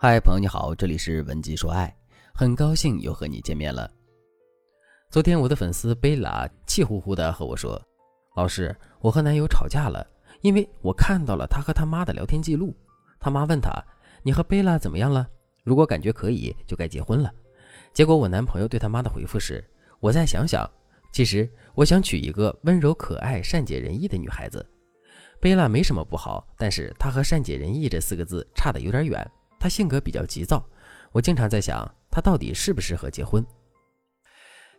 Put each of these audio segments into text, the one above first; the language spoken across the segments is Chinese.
嗨，朋友你好，这里是文姬说爱，很高兴又和你见面了。昨天我的粉丝贝拉气呼呼的和我说：“老师，我和男友吵架了，因为我看到了他和他妈的聊天记录。他妈问他：你和贝拉怎么样了？如果感觉可以，就该结婚了。结果我男朋友对他妈的回复是：我再想想。其实我想娶一个温柔可爱、善解人意的女孩子。贝拉没什么不好，但是她和善解人意这四个字差得有点远。”他性格比较急躁，我经常在想，他到底适不适合结婚。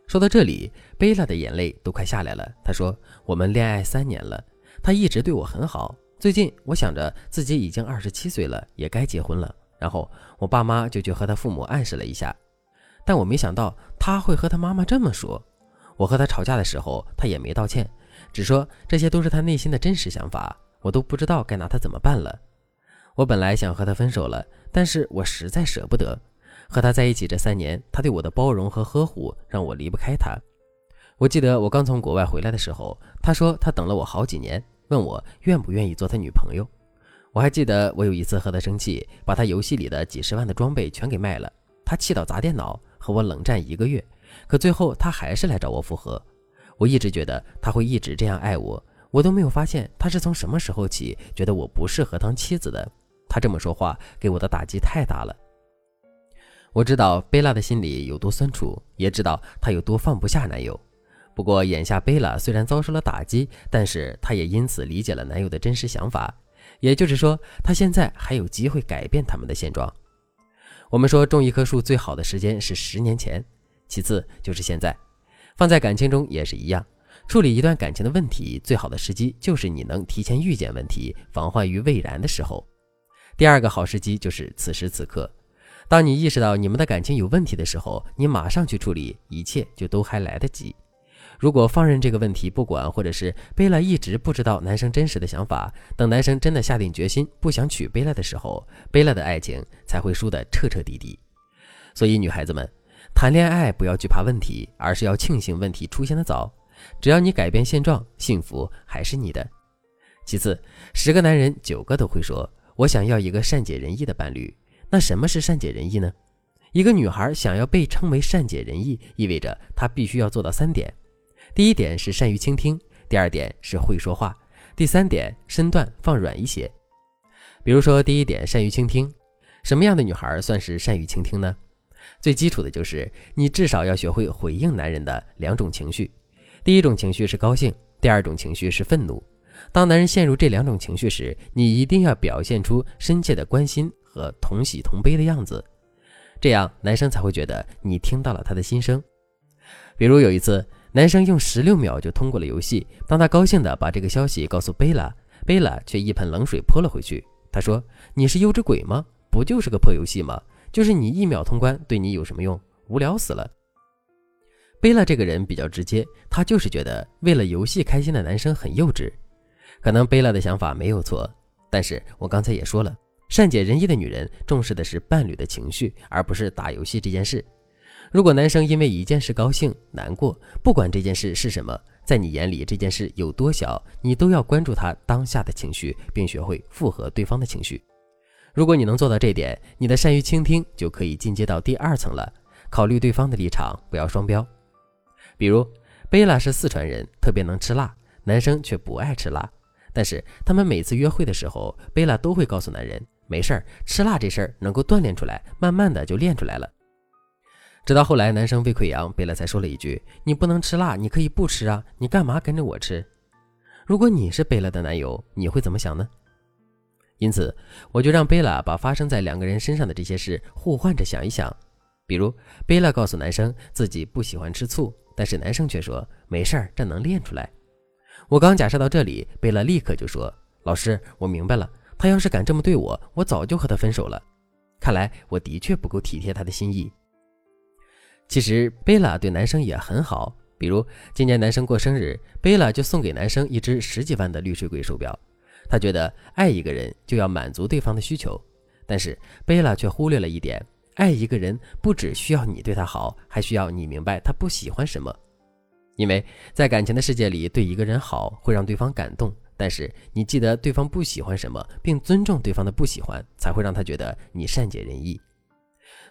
说到这里，贝拉的眼泪都快下来了。他说：“我们恋爱三年了，他一直对我很好。最近我想着自己已经二十七岁了，也该结婚了。然后我爸妈就去和他父母暗示了一下，但我没想到他会和他妈妈这么说。我和他吵架的时候，他也没道歉，只说这些都是他内心的真实想法，我都不知道该拿他怎么办了。我本来想和他分手了。”但是我实在舍不得和他在一起这三年，他对我的包容和呵护让我离不开他。我记得我刚从国外回来的时候，他说他等了我好几年，问我愿不愿意做他女朋友。我还记得我有一次和他生气，把他游戏里的几十万的装备全给卖了，他气到砸电脑，和我冷战一个月。可最后他还是来找我复合。我一直觉得他会一直这样爱我，我都没有发现他是从什么时候起觉得我不适合当妻子的。他这么说话给我的打击太大了。我知道贝拉的心里有多酸楚，也知道她有多放不下男友。不过眼下贝拉虽然遭受了打击，但是她也因此理解了男友的真实想法。也就是说，她现在还有机会改变他们的现状。我们说种一棵树最好的时间是十年前，其次就是现在。放在感情中也是一样，处理一段感情的问题，最好的时机就是你能提前预见问题，防患于未然的时候。第二个好时机就是此时此刻，当你意识到你们的感情有问题的时候，你马上去处理，一切就都还来得及。如果放任这个问题不管，或者是贝拉一直不知道男生真实的想法，等男生真的下定决心不想娶贝拉的时候，贝拉的爱情才会输得彻彻底底。所以，女孩子们谈恋爱不要惧怕问题，而是要庆幸问题出现的早。只要你改变现状，幸福还是你的。其次，十个男人九个都会说。我想要一个善解人意的伴侣。那什么是善解人意呢？一个女孩想要被称为善解人意，意味着她必须要做到三点：第一点是善于倾听，第二点是会说话，第三点身段放软一些。比如说，第一点善于倾听，什么样的女孩算是善于倾听呢？最基础的就是你至少要学会回应男人的两种情绪，第一种情绪是高兴，第二种情绪是愤怒。当男人陷入这两种情绪时，你一定要表现出深切的关心和同喜同悲的样子，这样男生才会觉得你听到了他的心声。比如有一次，男生用十六秒就通过了游戏，当他高兴地把这个消息告诉贝拉，贝拉却一盆冷水泼了回去。他说：“你是幼稚鬼吗？不就是个破游戏吗？就是你一秒通关，对你有什么用？无聊死了。”贝拉这个人比较直接，他就是觉得为了游戏开心的男生很幼稚。可能贝拉的想法没有错，但是我刚才也说了，善解人意的女人重视的是伴侣的情绪，而不是打游戏这件事。如果男生因为一件事高兴、难过，不管这件事是什么，在你眼里这件事有多小，你都要关注他当下的情绪，并学会附和对方的情绪。如果你能做到这点，你的善于倾听就可以进阶到第二层了。考虑对方的立场，不要双标。比如贝拉是四川人，特别能吃辣，男生却不爱吃辣。但是他们每次约会的时候，贝拉都会告诉男人：“没事儿，吃辣这事儿能够锻炼出来，慢慢的就练出来了。”直到后来男生胃溃疡，贝拉才说了一句：“你不能吃辣，你可以不吃啊，你干嘛跟着我吃？”如果你是贝拉的男友，你会怎么想呢？因此，我就让贝拉把发生在两个人身上的这些事互换着想一想。比如，贝拉告诉男生自己不喜欢吃醋，但是男生却说：“没事儿，这能练出来。”我刚假设到这里，贝拉立刻就说：“老师，我明白了。他要是敢这么对我，我早就和他分手了。看来我的确不够体贴他的心意。”其实贝拉对男生也很好，比如今年男生过生日，贝拉就送给男生一只十几万的绿水鬼手表。他觉得爱一个人就要满足对方的需求，但是贝拉却忽略了一点：爱一个人不只需要你对他好，还需要你明白他不喜欢什么。因为在感情的世界里，对一个人好会让对方感动，但是你记得对方不喜欢什么，并尊重对方的不喜欢，才会让他觉得你善解人意。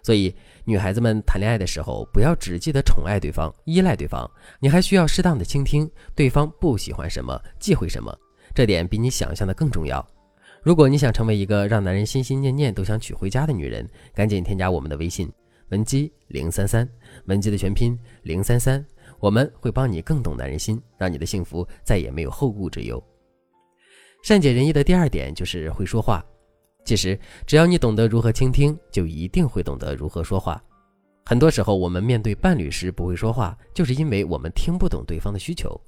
所以，女孩子们谈恋爱的时候，不要只记得宠爱对方、依赖对方，你还需要适当的倾听对方不喜欢什么、忌讳什么，这点比你想象的更重要。如果你想成为一个让男人心心念念都想娶回家的女人，赶紧添加我们的微信文姬零三三，文姬的全拼零三三。我们会帮你更懂男人心，让你的幸福再也没有后顾之忧。善解人意的第二点就是会说话。其实，只要你懂得如何倾听，就一定会懂得如何说话。很多时候，我们面对伴侣时不会说话，就是因为我们听不懂对方的需求。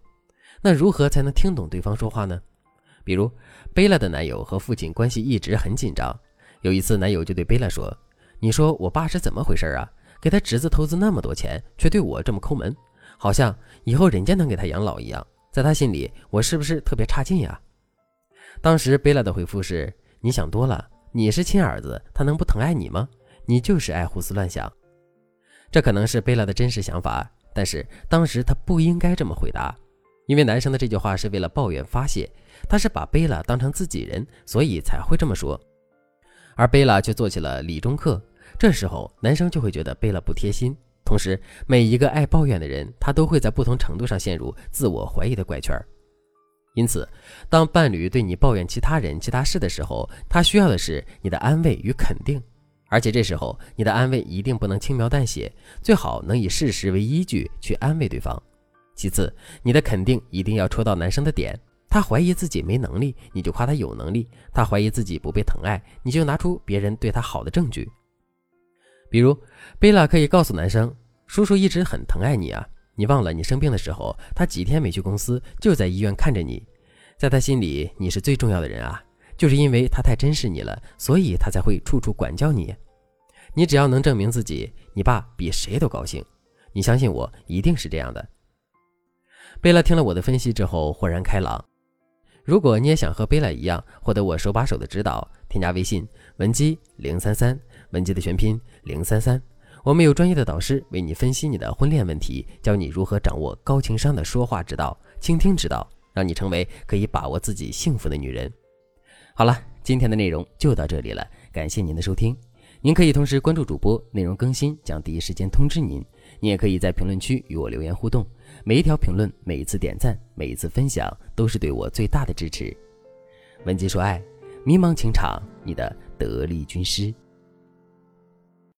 那如何才能听懂对方说话呢？比如，贝拉的男友和父亲关系一直很紧张。有一次，男友就对贝拉说：“你说我爸是怎么回事啊？给他侄子投资那么多钱，却对我这么抠门。”好像以后人家能给他养老一样，在他心里，我是不是特别差劲呀？当时贝拉的回复是：“你想多了，你是亲儿子，他能不疼爱你吗？你就是爱胡思乱想。”这可能是贝拉的真实想法，但是当时他不应该这么回答，因为男生的这句话是为了抱怨发泄，他是把贝拉当成自己人，所以才会这么说。而贝拉却做起了理中客，这时候男生就会觉得贝拉不贴心。同时，每一个爱抱怨的人，他都会在不同程度上陷入自我怀疑的怪圈。因此，当伴侣对你抱怨其他人、其他事的时候，他需要的是你的安慰与肯定。而且这时候，你的安慰一定不能轻描淡写，最好能以事实为依据去安慰对方。其次，你的肯定一定要戳到男生的点。他怀疑自己没能力，你就夸他有能力；他怀疑自己不被疼爱，你就拿出别人对他好的证据。比如，贝拉可以告诉男生。叔叔一直很疼爱你啊！你忘了你生病的时候，他几天没去公司，就在医院看着你。在他心里，你是最重要的人啊！就是因为他太珍视你了，所以他才会处处管教你。你只要能证明自己，你爸比谁都高兴。你相信我，一定是这样的。贝拉听了我的分析之后，豁然开朗。如果你也想和贝拉一样，获得我手把手的指导，添加微信文姬零三三，文姬的全拼零三三。我们有专业的导师为你分析你的婚恋问题，教你如何掌握高情商的说话之道、倾听之道，让你成为可以把握自己幸福的女人。好了，今天的内容就到这里了，感谢您的收听。您可以同时关注主播，内容更新将第一时间通知您。您也可以在评论区与我留言互动，每一条评论、每一次点赞、每一次分享，都是对我最大的支持。文姬说爱，迷茫情场，你的得力军师。